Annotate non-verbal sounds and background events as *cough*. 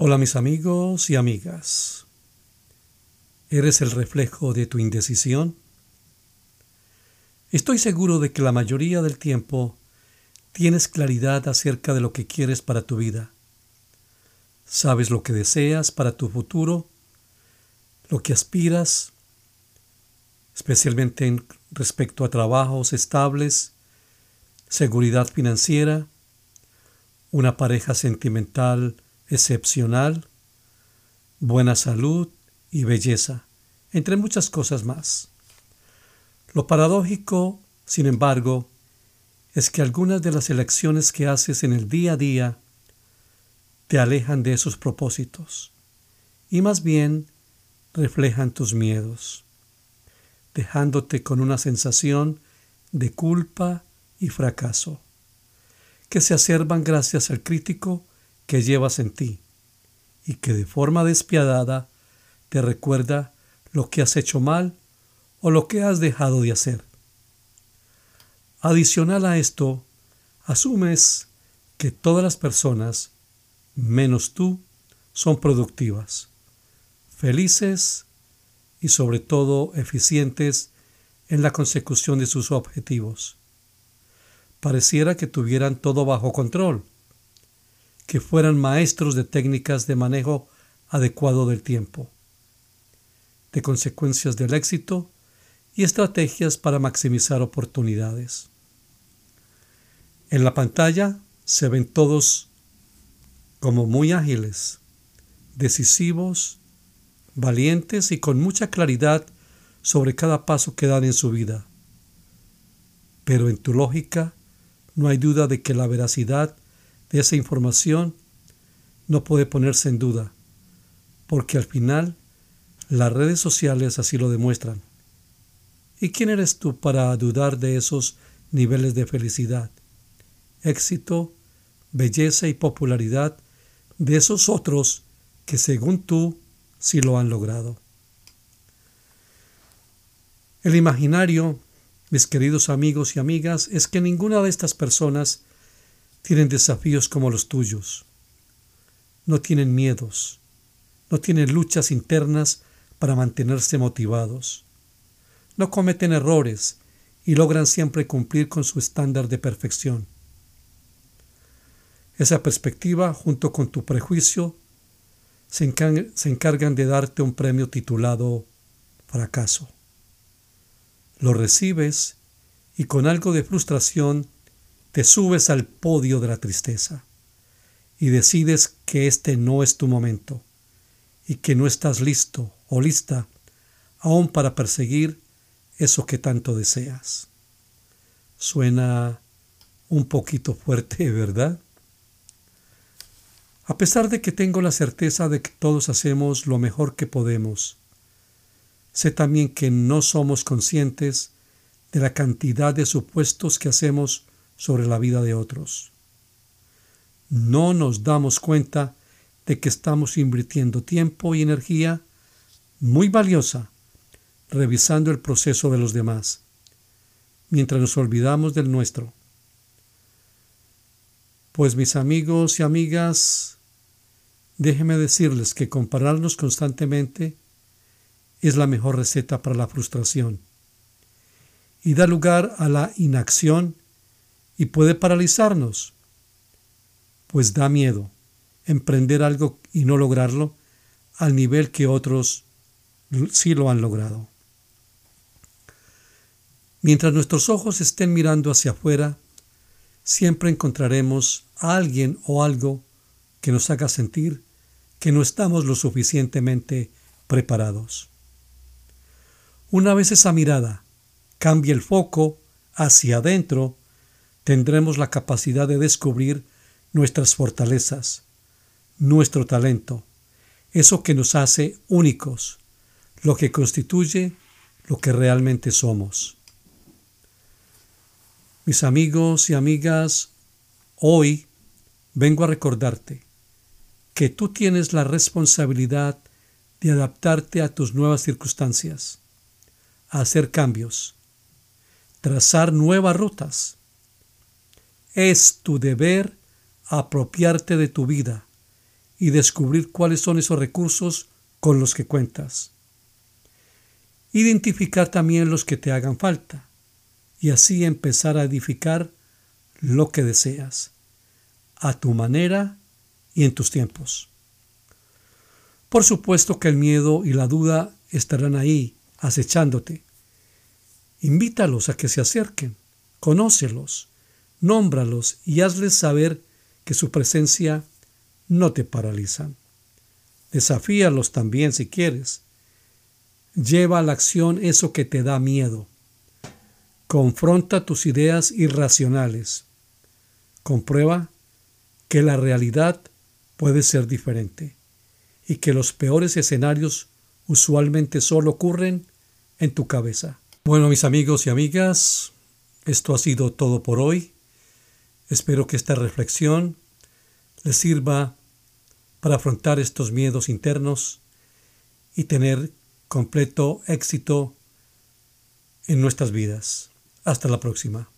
Hola mis amigos y amigas. ¿Eres el reflejo de tu indecisión? Estoy seguro de que la mayoría del tiempo tienes claridad acerca de lo que quieres para tu vida. Sabes lo que deseas para tu futuro, lo que aspiras, especialmente en respecto a trabajos estables, seguridad financiera, una pareja sentimental excepcional, buena salud y belleza, entre muchas cosas más. Lo paradójico, sin embargo, es que algunas de las elecciones que haces en el día a día te alejan de esos propósitos y más bien reflejan tus miedos, dejándote con una sensación de culpa y fracaso, que se acerban gracias al crítico que llevas en ti y que de forma despiadada te recuerda lo que has hecho mal o lo que has dejado de hacer. Adicional a esto, asumes que todas las personas, menos tú, son productivas, felices y sobre todo eficientes en la consecución de sus objetivos. Pareciera que tuvieran todo bajo control que fueran maestros de técnicas de manejo adecuado del tiempo, de consecuencias del éxito y estrategias para maximizar oportunidades. En la pantalla se ven todos como muy ágiles, decisivos, valientes y con mucha claridad sobre cada paso que dan en su vida. Pero en tu lógica no hay duda de que la veracidad de esa información no puede ponerse en duda, porque al final las redes sociales así lo demuestran. ¿Y quién eres tú para dudar de esos niveles de felicidad, éxito, belleza y popularidad de esos otros que según tú sí lo han logrado? El imaginario, mis queridos amigos y amigas, es que ninguna de estas personas tienen desafíos como los tuyos. No tienen miedos, no tienen luchas internas para mantenerse motivados. No cometen errores y logran siempre cumplir con su estándar de perfección. Esa perspectiva, junto con tu prejuicio, se, encargan de darte un premio titulado fracaso. Lo recibes y con algo de frustración te subes al podio de la tristeza y decides que este no es tu momento y que no estás listo o lista aún para perseguir eso que tanto deseas. Suena un poquito fuerte, *laughs* ¿verdad? A pesar de que tengo la certeza de que todos hacemos lo mejor que podemos, sé también que no somos conscientes de la cantidad de supuestos que hacemos sobre la vida de otros. No nos damos cuenta de que estamos invirtiendo tiempo y energía muy valiosa revisando el proceso de los demás, mientras nos olvidamos del nuestro. Pues mis amigos y amigas, déjenme decirles que compararnos constantemente es la mejor receta para la frustración y da lugar a la inacción y puede paralizarnos, pues da miedo emprender algo y no lograrlo al nivel que otros sí lo han logrado. Mientras nuestros ojos estén mirando hacia afuera, siempre encontraremos a alguien o algo que nos haga sentir que no estamos lo suficientemente preparados. Una vez esa mirada cambie el foco hacia adentro, tendremos la capacidad de descubrir nuestras fortalezas, nuestro talento, eso que nos hace únicos, lo que constituye lo que realmente somos. Mis amigos y amigas, hoy vengo a recordarte que tú tienes la responsabilidad de adaptarte a tus nuevas circunstancias, hacer cambios, trazar nuevas rutas, es tu deber apropiarte de tu vida y descubrir cuáles son esos recursos con los que cuentas. Identificar también los que te hagan falta y así empezar a edificar lo que deseas, a tu manera y en tus tiempos. Por supuesto que el miedo y la duda estarán ahí, acechándote. Invítalos a que se acerquen, conócelos, nómbralos y hazles saber que su presencia no te paraliza. Desafíalos también si quieres. Lleva a la acción eso que te da miedo. Confronta tus ideas irracionales. Comprueba que la realidad puede ser diferente y que los peores escenarios usualmente solo ocurren en tu cabeza. Bueno, mis amigos y amigas, esto ha sido todo por hoy. Espero que esta reflexión les sirva para afrontar estos miedos internos y tener completo éxito en nuestras vidas. Hasta la próxima.